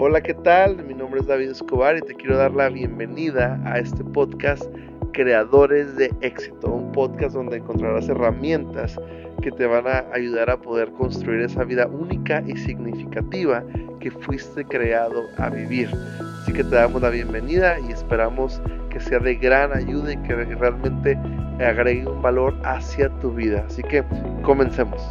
Hola, ¿qué tal? Mi nombre es David Escobar y te quiero dar la bienvenida a este podcast Creadores de Éxito, un podcast donde encontrarás herramientas que te van a ayudar a poder construir esa vida única y significativa que fuiste creado a vivir. Así que te damos la bienvenida y esperamos que sea de gran ayuda y que realmente agregue un valor hacia tu vida. Así que comencemos.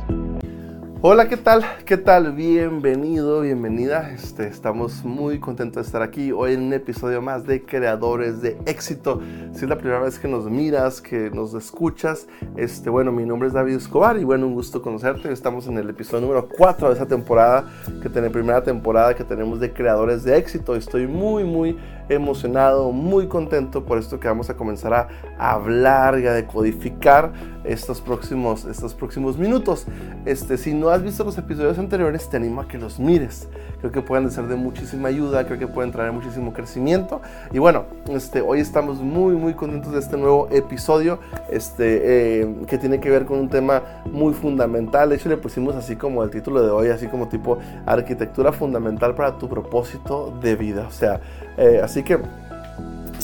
Hola, ¿qué tal? ¿Qué tal? Bienvenido, bienvenida. Este, estamos muy contentos de estar aquí hoy en un episodio más de Creadores de Éxito. Si es la primera vez que nos miras, que nos escuchas, este, bueno, mi nombre es David Escobar y bueno, un gusto conocerte. Estamos en el episodio número 4 de esta temporada, que tiene primera temporada que tenemos de Creadores de Éxito. Estoy muy, muy emocionado, muy contento por esto que vamos a comenzar a hablar y a decodificar estos próximos, estos próximos minutos. Este, si no has visto los episodios anteriores, te animo a que los mires. Creo que pueden ser de muchísima ayuda, creo que pueden traer muchísimo crecimiento. Y bueno, este, hoy estamos muy, muy contentos de este nuevo episodio este, eh, que tiene que ver con un tema muy fundamental. De hecho, le pusimos así como el título de hoy, así como tipo arquitectura fundamental para tu propósito de vida. O sea, eh, así que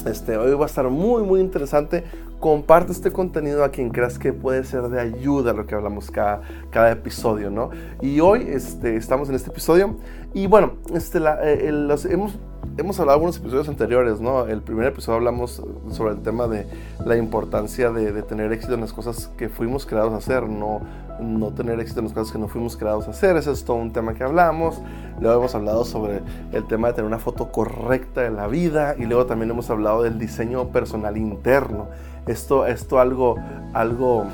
este, hoy va a estar muy, muy interesante comparte este contenido a quien creas que puede ser de ayuda lo que hablamos cada, cada episodio, ¿no? Y hoy este, estamos en este episodio y bueno, este, eh, hemos, hemos hablado algunos episodios anteriores, ¿no? El primer episodio hablamos sobre el tema de la importancia de, de tener éxito en las cosas que fuimos creados a hacer, no, no tener éxito en las cosas que no fuimos creados a hacer. Ese es todo un tema que hablamos. Luego hemos hablado sobre el tema de tener una foto correcta de la vida y luego también hemos hablado del diseño personal interno esto, esto algo, algo,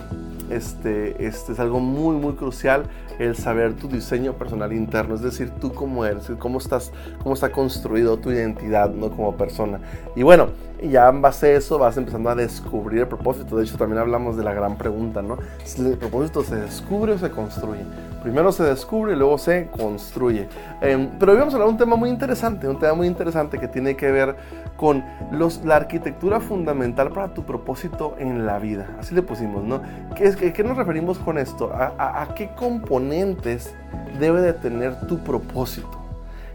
este, este es algo muy, muy crucial, el saber tu diseño personal interno, es decir, tú cómo eres, cómo estás, cómo está construido tu identidad, ¿no? Como persona. Y bueno, ya en base a eso vas empezando a descubrir el propósito. De hecho, también hablamos de la gran pregunta, ¿no? El propósito se descubre o se construye. Primero se descubre y luego se construye. Em, pero hoy vamos a hablar de un tema muy interesante, un tema muy interesante que tiene que ver con la arquitectura fundamental para tu propósito en la vida. Así le pusimos, ¿no? ¿Qué, qué nos referimos con esto? ¿A, qué componentes debe de tener tu propósito?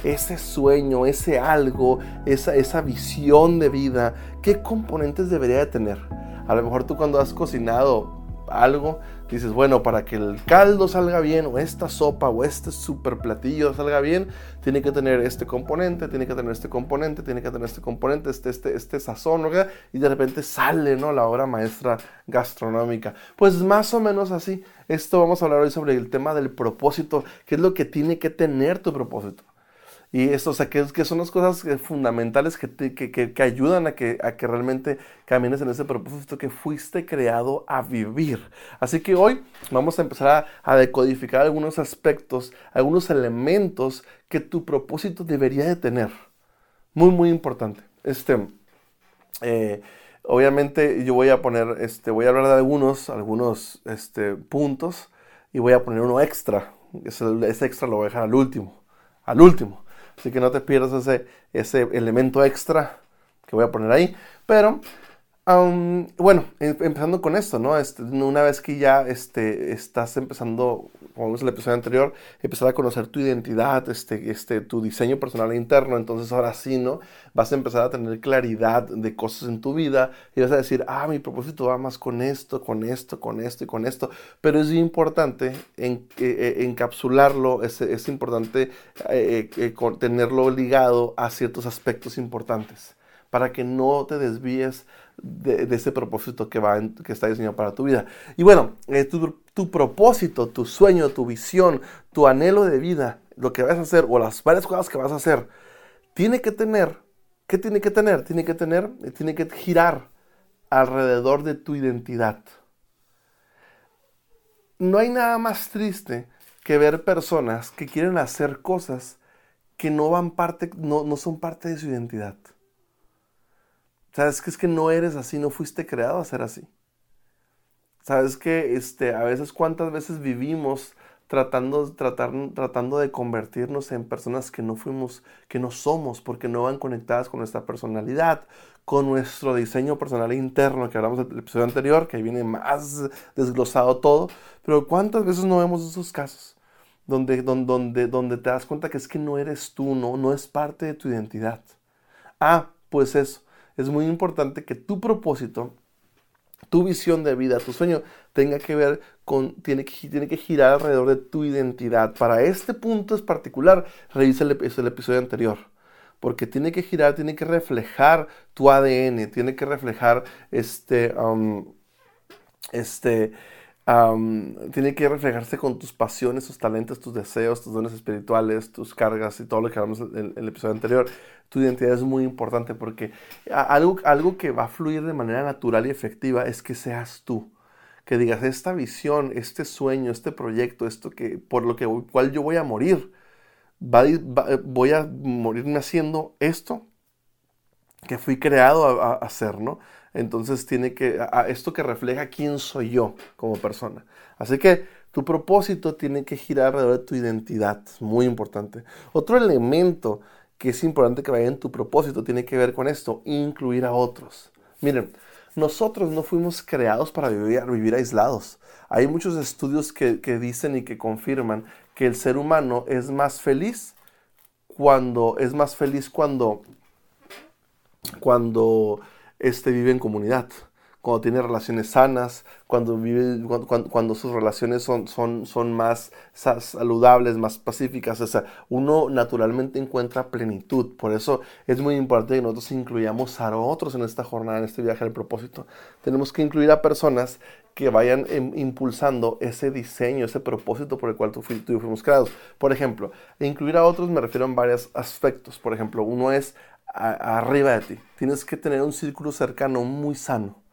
Ese sueño, ese algo, esa, esa visión de vida, ¿qué componentes debería de tener? A lo mejor tú cuando has cocinado algo, dices, bueno, para que el caldo salga bien, o esta sopa, o este super platillo salga bien, tiene que tener este componente, tiene que tener este componente, tiene que tener este componente, este, este, este sazón, ¿no? y de repente sale, ¿no? La obra maestra gastronómica. Pues más o menos así. Esto vamos a hablar hoy sobre el tema del propósito, qué es lo que tiene que tener tu propósito. Y esto, o sea, que, que son las cosas fundamentales que, que, que, ayudan a que, a que realmente camines en ese propósito que fuiste creado a vivir. Así que hoy vamos a empezar a, decodificar algunos aspectos, algunos elementos que tu propósito debería de tener. Muy, muy importante. Este, eh, obviamente yo voy a poner, este, voy a hablar de algunos, algunos este, puntos y voy a poner uno extra. Ese, ese extra lo voy a dejar al último. Al último. Así que no te pierdas ese, ese elemento extra que voy a poner ahí. Pero bueno, em, empezando con esto, ¿no? Este, una vez que ya este, estás empezando, como vimos en el episodio anterior, empezar a conocer tu identidad, este, este, tu diseño personal interno, entonces ahora sí, ¿no? Vas a empezar a tener claridad de cosas en tu vida y vas a decir, ah, mi propósito va más con esto, con esto, con esto y con esto. Pero es importante en, eh, eh, encapsularlo, es, es importante eh, tenerlo ligado a ciertos aspectos importantes para que no te desvíes de, ese propósito que, va que está diseñado para tu vida. Y bueno, eh, tu, propósito, tu sueño, tu visión, tu anhelo de vida, lo que vas a hacer o las varias cosas que vas a hacer, tiene que tener, ¿qué tiene que tener? Tiene que tener, eh, tiene que girar alrededor de tu identidad. No hay nada más triste que ver personas que quieren hacer cosas que no van parte, no, no son parte de su identidad. Sabes que es que no eres así, no fuiste creado a ser así. Sabes que este, a veces cuántas veces vivimos tratando, tratando de convertirnos en personas que no fuimos, que no somos, porque no van conectadas con nuestra personalidad, con nuestro diseño personal interno, que hablamos del episodio anterior, que ahí viene más desglosado todo. Pero cuántas veces no vemos esos casos donde, donde, donde te das cuenta que es que no eres tú, no, no es parte de tu identidad. Ah, pues eso, es muy importante que tu propósito, tu visión de vida, tu sueño, tenga que ver con, tiene que, tiene que girar alrededor de tu identidad. Para este punto es particular, revisa el, episodio anterior porque tiene que girar, tiene que reflejar tu ADN, tiene que reflejar este, um, este, tiene que reflejarse con tus pasiones, tus talentos, tus deseos, tus dones espirituales, tus cargas y todo lo que hablamos en el, episodio anterior. Tu identidad es muy importante porque algo, algo que va a fluir de manera natural y efectiva es que seas tú. Que digas, esta visión, este sueño, este proyecto, esto que por lo que cual yo voy a morir, voy a morirme haciendo esto que fui creado a, hacer, ¿no? Entonces tiene que, a, esto que refleja quién soy yo como persona. Así que tu propósito tiene que girar alrededor de tu identidad, muy importante. Otro elemento que es importante que vaya en tu propósito tiene que ver con esto, incluir a otros. Miren, nosotros no fuimos creados para vivir, vivir aislados. Hay muchos estudios que, que dicen y que confirman que el ser humano es más feliz cuando es más feliz cuando cuando este vive en comunidad cuando tiene relaciones sanas, cuando, vive, cuando, sus relaciones son, son, son más saludables, más pacíficas. O sea, uno naturalmente encuentra plenitud. Por eso es muy importante que nosotros incluyamos a otros en esta jornada, en este viaje al propósito. Tenemos que incluir a personas que vayan em, impulsando ese diseño, ese propósito por el cual tú, tú fuimos creados. Por ejemplo, incluir a otros me refiero a varios aspectos. Por ejemplo, uno es arriba de ti. Tienes que tener un círculo cercano muy sano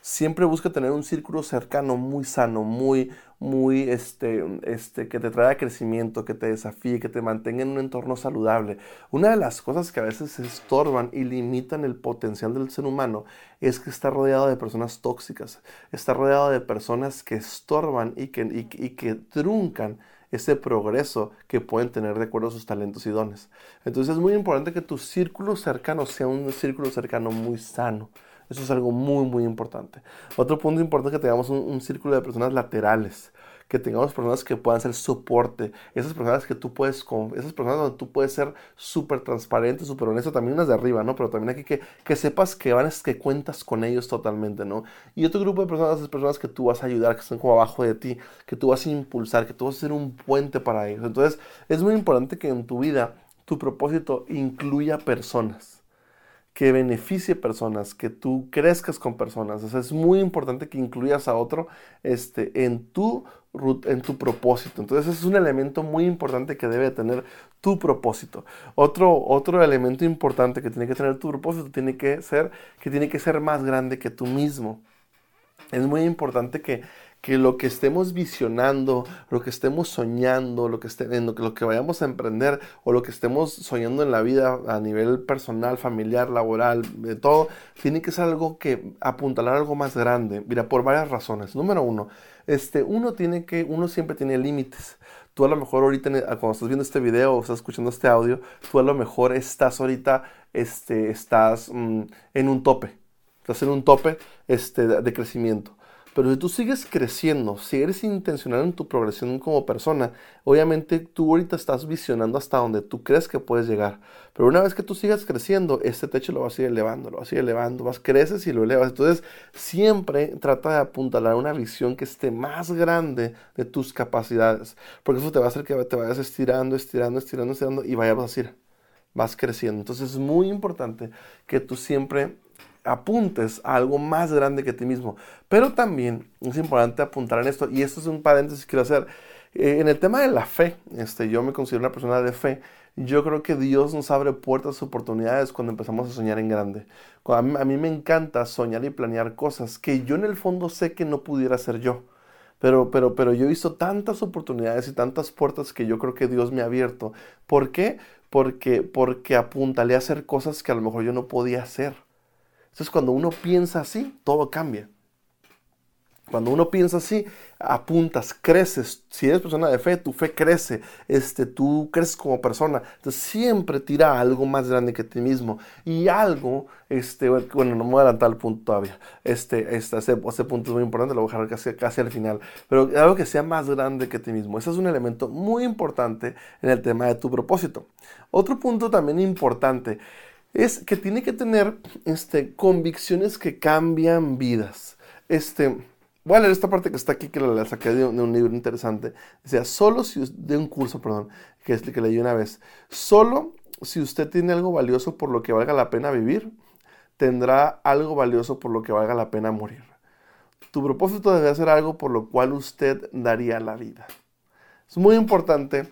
siempre busca tener un círculo cercano muy sano, muy, muy, este, este, que te traiga crecimiento, que te desafíe, que te mantenga en un entorno saludable. Una de las cosas que a veces estorban y limitan el potencial del ser humano es que está rodeado de personas tóxicas, está rodeado de personas que estorban y que, y que truncan ese progreso que pueden tener de acuerdo a sus talentos y dones. Entonces es muy importante que tu círculo cercano sea un círculo cercano muy sano. Eso es algo muy, muy importante. Otro punto importante es que tengamos un, círculo de personas laterales que tengamos personas que puedan ser soporte, esas personas que tú puedes, esas personas donde tú puedes ser súper transparente, súper honesto, también unas de arriba, ¿no? Pero también aquí que, que sepas que van, que cuentas con ellos totalmente, ¿no? Y otro grupo de personas, esas personas que tú vas a ayudar, que están como abajo de ti, que tú vas a impulsar, que tú vas a ser un puente para ellos. Entonces, es muy importante que en tu vida tu propósito incluya personas que beneficie personas, que tú crezcas con personas. O sea, es muy importante que incluyas a otro este, en, tu, en tu propósito. Entonces, es un elemento muy importante que debe tener tu propósito. Otro, otro elemento importante que tiene que tener tu propósito tiene que ser que tiene que ser más grande que tú mismo. Es muy importante que que lo que estemos visionando, lo que estemos soñando, lo que, esté, en lo, que, lo que vayamos a emprender o lo que estemos soñando en la vida a nivel personal, familiar, laboral, de todo, tiene que ser algo que apuntalar algo más grande. Mira, por varias razones. Número uno, este, uno tiene que, uno siempre tiene límites. Tú a lo mejor ahorita, cuando estás viendo este video o estás escuchando este audio, tú a lo mejor estás ahorita, este, estás mm, en un tope. Estás en un tope este, de crecimiento. Pero si tú sigues creciendo, si eres intencional en tu progresión como persona, obviamente tú ahorita estás visionando hasta donde tú crees que puedes llegar. Pero una vez que tú sigas creciendo, este techo lo vas a ir elevando, lo vas a ir elevando, vas, creces y lo elevas. Entonces, siempre trata de apuntalar una visión que esté más grande de tus capacidades. Porque eso te va a hacer que te vayas estirando, estirando, estirando, estirando y vayas a vas creciendo. Entonces, es muy importante que tú siempre apuntes a algo más grande que ti mismo. Pero también es importante apuntar en esto, y esto es un paréntesis que quiero hacer. Eh, en el tema de la fe, este, yo me considero una persona de fe. Yo creo que Dios nos abre puertas, oportunidades cuando empezamos a soñar en grande. A mí, a mí me encanta soñar y planear cosas que yo en el fondo sé que no pudiera hacer yo. Pero, pero, pero yo he visto tantas oportunidades y tantas puertas que yo creo que Dios me ha abierto. ¿Por qué? Porque, porque apuntalé a hacer cosas que a lo mejor yo no podía hacer. Entonces cuando uno piensa así, todo cambia. Cuando uno piensa así, apuntas, creces. Si eres persona de fe, tu fe crece. Este, tú creces como persona. Entonces siempre tira algo más grande que ti mismo. Y algo, este, bueno, no me voy a adelantar al punto todavía. Este, este ese, punto es muy importante, lo voy a dejar casi, casi al final. Pero algo que sea más grande que ti mismo. Ese es un elemento muy importante en el tema de tu propósito. Otro punto también importante es que tiene que tener este, convicciones que cambian vidas. Este, Voy a leer esta parte que está aquí, que la, saqué de un, libro interesante. Decía, solo si, de un curso, perdón, que es que leí una vez. Solo si usted tiene algo valioso por lo que valga la pena vivir, tendrá algo valioso por lo que valga la pena morir. Tu propósito debe ser algo por lo cual usted daría la vida. Es muy importante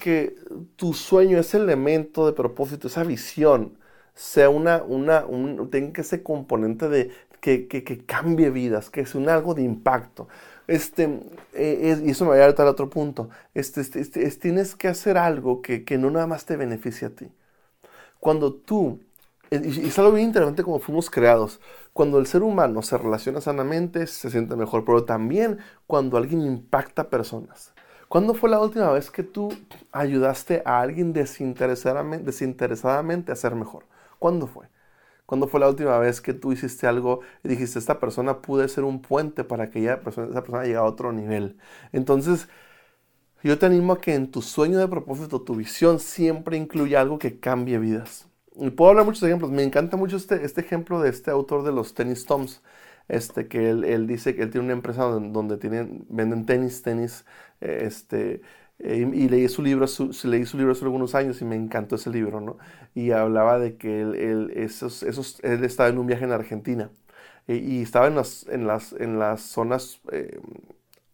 que tu sueño, ese elemento de propósito, esa visión, sea una, una, un, tenga ese componente de, que, cambie vidas, que es un algo de impacto. Este, eh, y eso me va a llevar al otro punto. Este, este, este tienes que hacer algo que, no nada más te beneficie a ti. Cuando tú, y es algo bien interesante como fuimos creados, cuando el ser humano se relaciona sanamente, se siente mejor, pero también cuando alguien impacta personas. ¿Cuándo fue la última vez que tú ayudaste a alguien desinteresadamente, desinteresadamente a ser mejor? ¿Cuándo fue? ¿Cuándo fue la última vez que tú hiciste algo y dijiste, esta persona puede ser un puente para que esa persona llegue a otro nivel? Entonces, yo te animo a que en tu sueño de propósito, tu visión, siempre incluya algo que cambie vidas. Y puedo hablar muchos ejemplos. Me encanta mucho este, este ejemplo de este autor de los tenis Toms. Este, que él, dice que él tiene una empresa donde, tienen, venden tenis, tenis, este, eh, y leí su libro, leí su libro hace algunos años y me encantó ese libro, ¿no? Y hablaba de que él, esos, esos, él estaba en un viaje en Argentina eh, y estaba en las, en las, en las zonas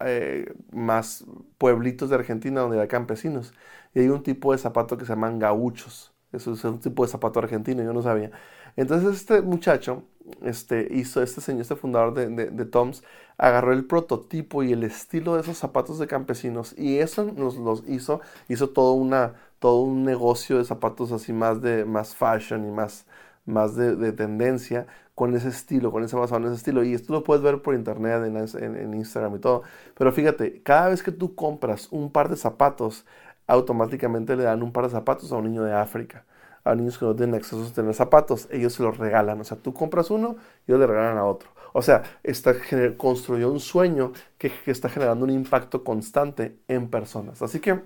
eh, más pueblitos de Argentina donde hay campesinos. Y hay un tipo de zapato que se llaman gauchos. Es un tipo de zapato argentino, yo no sabía. Entonces este muchacho este, hizo, este señor, este fundador de, de, Toms, agarró el prototipo y el estilo de esos zapatos de campesinos y eso nos los hizo, hizo todo, una, todo un negocio de zapatos así más de más fashion y más, más de, tendencia con ese estilo, con ese basado en ese estilo. Y esto lo puedes ver por internet, en, en, Instagram y todo. Pero fíjate, cada vez que tú compras un par de zapatos, automáticamente le dan un par de zapatos a un niño de África a niños que no tienen acceso a tener zapatos, ellos se los regalan. O sea, tú compras uno ellos le regalan a otro. O sea, está, construyó un sueño que, está generando un impacto constante en personas. Así que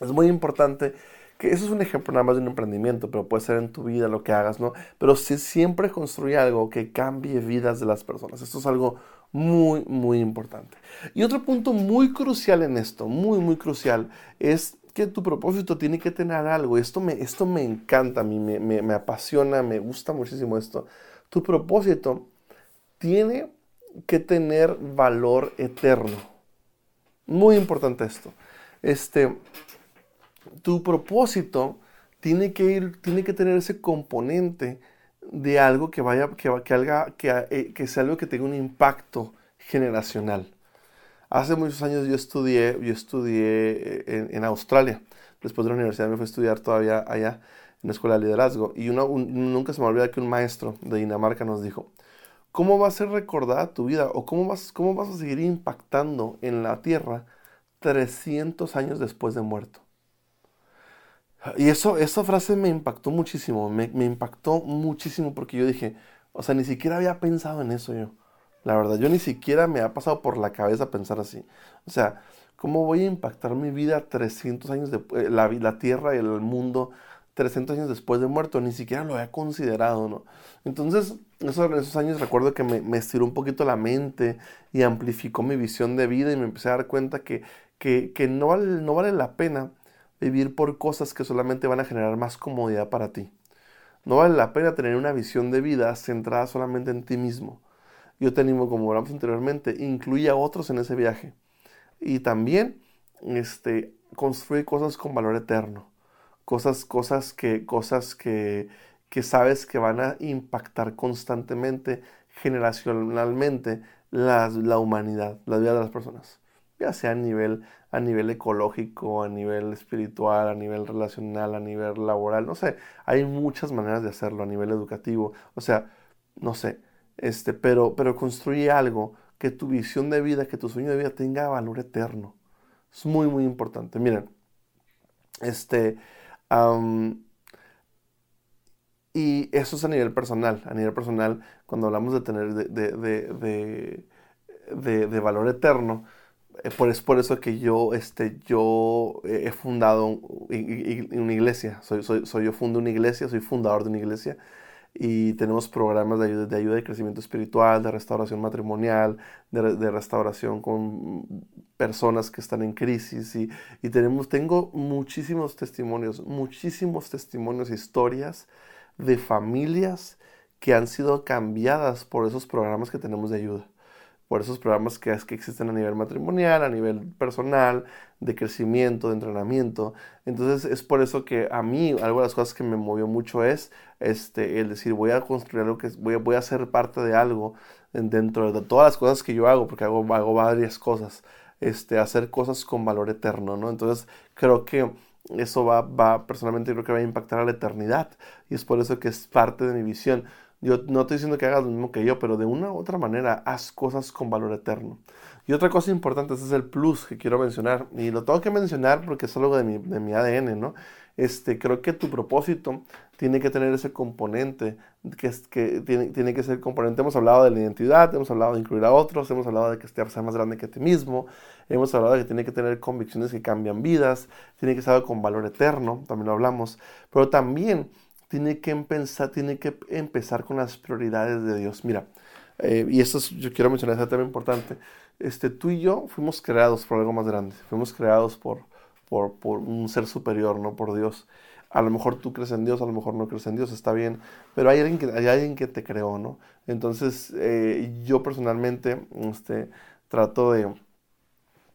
es muy importante que eso es un ejemplo nada más de un emprendimiento, pero puede ser en tu vida lo que hagas, ¿no? Pero si siempre construye algo que cambie vidas de las personas. Esto es algo muy, muy importante. Y otro punto muy crucial en esto, muy, muy crucial, es que tu propósito tiene que tener algo. Esto me, esto me encanta a mí, me, me, apasiona, me gusta muchísimo esto. Tu propósito tiene que tener valor eterno. Muy importante esto. Este, tu propósito tiene que ir, tiene que tener ese componente de algo que vaya, que, que, que, eh, que sea algo que tenga un impacto generacional. Hace muchos años yo estudié, yo estudié eh, en, Australia. Después de la universidad me fui a estudiar todavía allá en la escuela de liderazgo. Y uno, nunca se me olvida que un maestro de Dinamarca nos dijo, ¿cómo va a ser recordada tu vida? ¿O cómo vas, cómo vas a seguir impactando en la tierra 300 años después de muerto? Y eso, esa frase me impactó muchísimo, me, impactó muchísimo porque yo dije, o sea, ni siquiera había pensado en eso yo. La verdad, yo ni siquiera me ha pasado por la cabeza pensar así. O sea, ¿cómo voy a impactar mi vida 300 años después, eh, la, la Tierra y el mundo 300 años después de muerto? Ni siquiera lo había considerado, ¿no? Entonces, esos, esos años recuerdo que me, me, estiró un poquito la mente y amplificó mi visión de vida y me empecé a dar cuenta que, que, que no, vale, no vale la pena vivir por cosas que solamente van a generar más comodidad para ti. No vale la pena tener una visión de vida centrada solamente en ti mismo yo te animo, como hablamos anteriormente, incluye a otros en ese viaje. Y también este, construye cosas con valor eterno. Cosas, cosas, que, cosas que, que sabes que van a impactar constantemente, generacionalmente, la, la humanidad, la vida de las personas. Ya sea a nivel, a nivel ecológico, a nivel espiritual, a nivel relacional, a nivel laboral, no sé. Hay muchas maneras de hacerlo, a nivel educativo. O sea, no sé este, pero, pero construye algo que tu visión de vida, que tu sueño de vida tenga valor eterno. Es muy, muy importante. Miren, este, y eso es a nivel personal. A nivel personal, cuando hablamos de tener de, de, valor eterno, eh, es por eso que yo, este, yo he fundado una iglesia. Soy, soy, soy, yo fundo una iglesia, soy fundador de una iglesia. Y tenemos programas de ayuda, de ayuda de crecimiento espiritual, de restauración matrimonial, de, restauración con personas que están en crisis. Y, y, tenemos, tengo muchísimos testimonios, muchísimos testimonios, historias de familias que han sido cambiadas por esos programas que tenemos de ayuda por esos programas que, que existen a nivel matrimonial, a nivel personal, de crecimiento, de entrenamiento. Entonces es por eso que a mí, algo de las cosas que me movió mucho es este, el decir, voy a construir algo que voy voy a ser parte de algo dentro de todas las cosas que yo hago, porque hago, hago varias cosas, este, hacer cosas con valor eterno, ¿no? Entonces creo que eso va, va, personalmente creo que va a impactar a la eternidad y es por eso que es parte de mi visión. Yo no estoy diciendo que hagas lo mismo que yo, pero de una u otra manera haz cosas con valor eterno. Y otra cosa importante, ese es el plus que quiero mencionar, y lo tengo que mencionar porque es algo de mi, de mi ADN, ¿no? Este, creo que tu propósito tiene que tener ese componente, que, es, que tiene, tiene que ser componente. Hemos hablado de la identidad, hemos hablado de incluir a otros, hemos hablado de que sea más grande que ti mismo, hemos hablado de que tiene que tener convicciones que cambian vidas, tiene que ser con valor eterno, también lo hablamos, pero también tiene que empezar, tiene que empezar con las prioridades de Dios. Mira, eh, y esto yo quiero mencionar, es tema importante. Este, tú y yo fuimos creados por algo más grande, fuimos creados por, por, por, un ser superior, no por Dios. A lo mejor tú crees en Dios, a lo mejor no crees en Dios, está bien, pero hay alguien que, hay alguien que te creó, ¿no? Entonces, eh, yo personalmente este, trato de,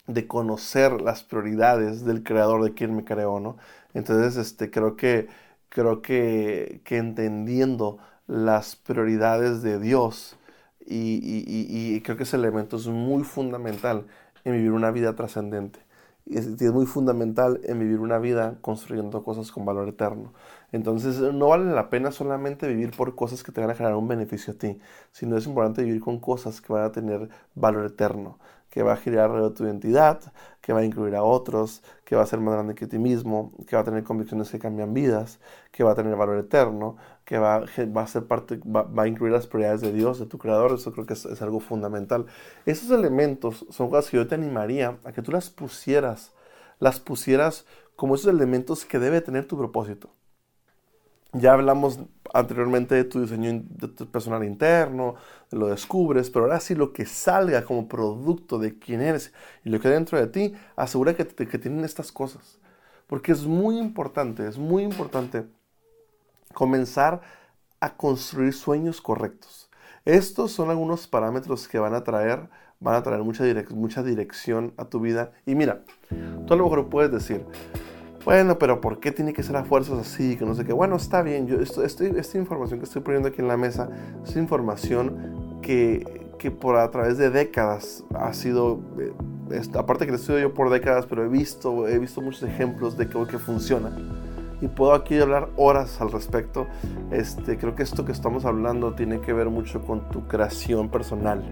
de conocer las prioridades del creador de quien me creó, ¿no? Entonces, este, creo que creo que, entendiendo las prioridades de Dios y, creo que ese elemento es muy fundamental en vivir una vida trascendente. Y es, muy fundamental en vivir una vida construyendo cosas con valor eterno. Entonces no vale la pena solamente vivir por cosas que te van a generar un beneficio a ti, sino es importante vivir con cosas que van a tener valor eterno que va a girar alrededor de tu identidad, que va a incluir a otros, que va a ser más grande que ti mismo, que va a tener convicciones que cambian vidas, que va a tener valor eterno, que va, va a ser parte, va, a incluir las prioridades de Dios, de tu creador. Eso creo que es, es algo fundamental. Esos elementos son cosas que yo te animaría a que tú las pusieras, las pusieras como esos elementos que debe tener tu propósito. Ya hablamos anteriormente de tu diseño de tu personal interno, lo descubres, pero ahora sí lo que salga como producto de quién eres y lo que hay dentro de ti, asegura que, tienen estas cosas. Porque es muy importante, es muy importante comenzar a construir sueños correctos. Estos son algunos parámetros que van a traer, van a traer mucha, mucha dirección a tu vida. Y mira, tú a lo mejor puedes decir, bueno, pero ¿por qué tiene que ser a fuerzas así? Que no sé qué. Bueno, está bien. Yo esto, esta información que estoy poniendo aquí en la mesa es información que, que por a través de décadas ha sido, eh, aparte que lo estudio yo por décadas, pero he visto, he visto muchos ejemplos de que, que funciona. Y puedo aquí hablar horas al respecto. Este, creo que esto que estamos hablando tiene que ver mucho con tu creación personal.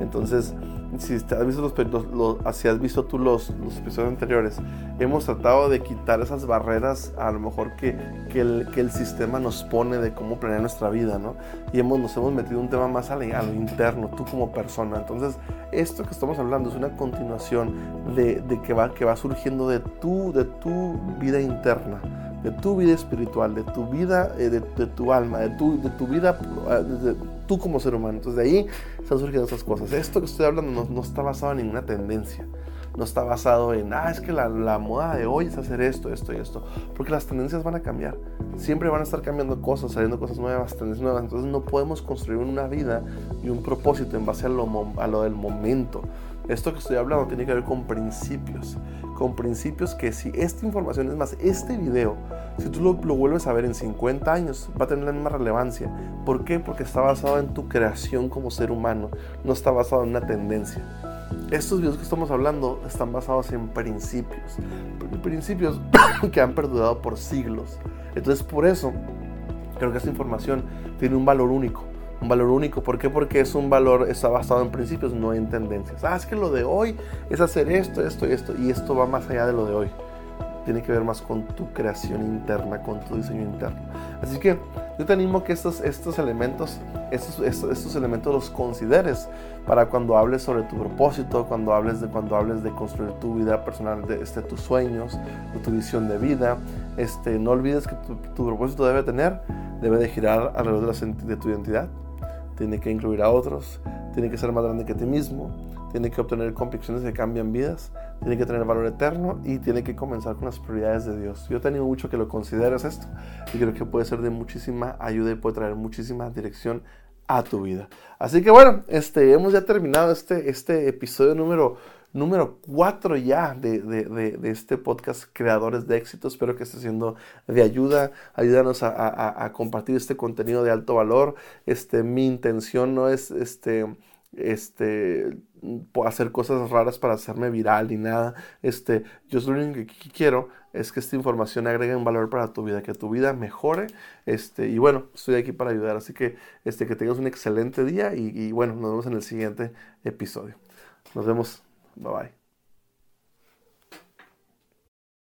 Entonces, si has visto, los, has visto tú los, los, episodios anteriores, hemos tratado de quitar esas barreras a lo mejor que, que, el, que el sistema nos pone de cómo planear nuestra vida, ¿no? Y hemos, nos hemos metido un tema más a lo, interno, tú como persona. Entonces, esto que estamos hablando es una continuación de, de que, va, que va surgiendo de tu, de tu vida interna de tu vida espiritual, de tu vida, eh, de, tu alma, de tu, de tu vida, eh, de, tú como ser humano. Entonces de ahí están surgiendo esas cosas. Esto que estoy hablando no, está basado en ninguna tendencia. No está basado en, ah, es que la, la, moda de hoy es hacer esto, esto y esto. Porque las tendencias van a cambiar. Siempre van a estar cambiando cosas, saliendo cosas nuevas, tendencias nuevas. Entonces no podemos construir una vida y un propósito en base a lo, a lo del momento. Esto que estoy hablando tiene que ver con principios. Con principios que si esta información, es más, este video, si tú lo, lo, vuelves a ver en 50 años, va a tener la misma relevancia. ¿Por qué? Porque está basado en tu creación como ser humano, no está basado en una tendencia. Estos videos que estamos hablando están basados en principios. Principios que han perdurado por siglos. Entonces por eso creo que esta información tiene un valor único un valor único. ¿Por qué? Porque es un valor, está basado en principios, no en tendencias. Ah, es que lo de hoy es hacer esto, esto y esto, y esto va más allá de lo de hoy. Tiene que ver más con tu creación interna, con tu diseño interno. Así que yo te animo a que estos, estos elementos, estos, estos, elementos los consideres para cuando hables sobre tu propósito, cuando hables de, cuando hables de construir tu vida personal, de este, tus sueños, de tu visión de vida. Este, no olvides que tu, propósito debe tener, debe de girar alrededor de, la, de tu identidad, tiene que incluir a otros, tiene que ser más grande que ti mismo, tiene que obtener convicciones que cambian vidas, tiene que tener valor eterno y tiene que comenzar con las prioridades de Dios. Yo te animo mucho que lo consideres esto y creo que puede ser de muchísima ayuda y puede traer muchísima dirección a tu vida. Así que bueno, este, hemos ya terminado este, este episodio número número 4 ya de, de, de, este podcast Creadores de Éxito. Espero que esté siendo de ayuda. Ayúdanos a, compartir este contenido de alto valor. Este, mi intención no es este, este, hacer cosas raras para hacerme viral ni nada. Este, yo lo único que quiero es que esta información agregue un valor para tu vida, que tu vida mejore. Este, y bueno, estoy aquí para ayudar. Así que, este, que tengas un excelente día y bueno, nos vemos en el siguiente episodio. Nos vemos. Bye bye.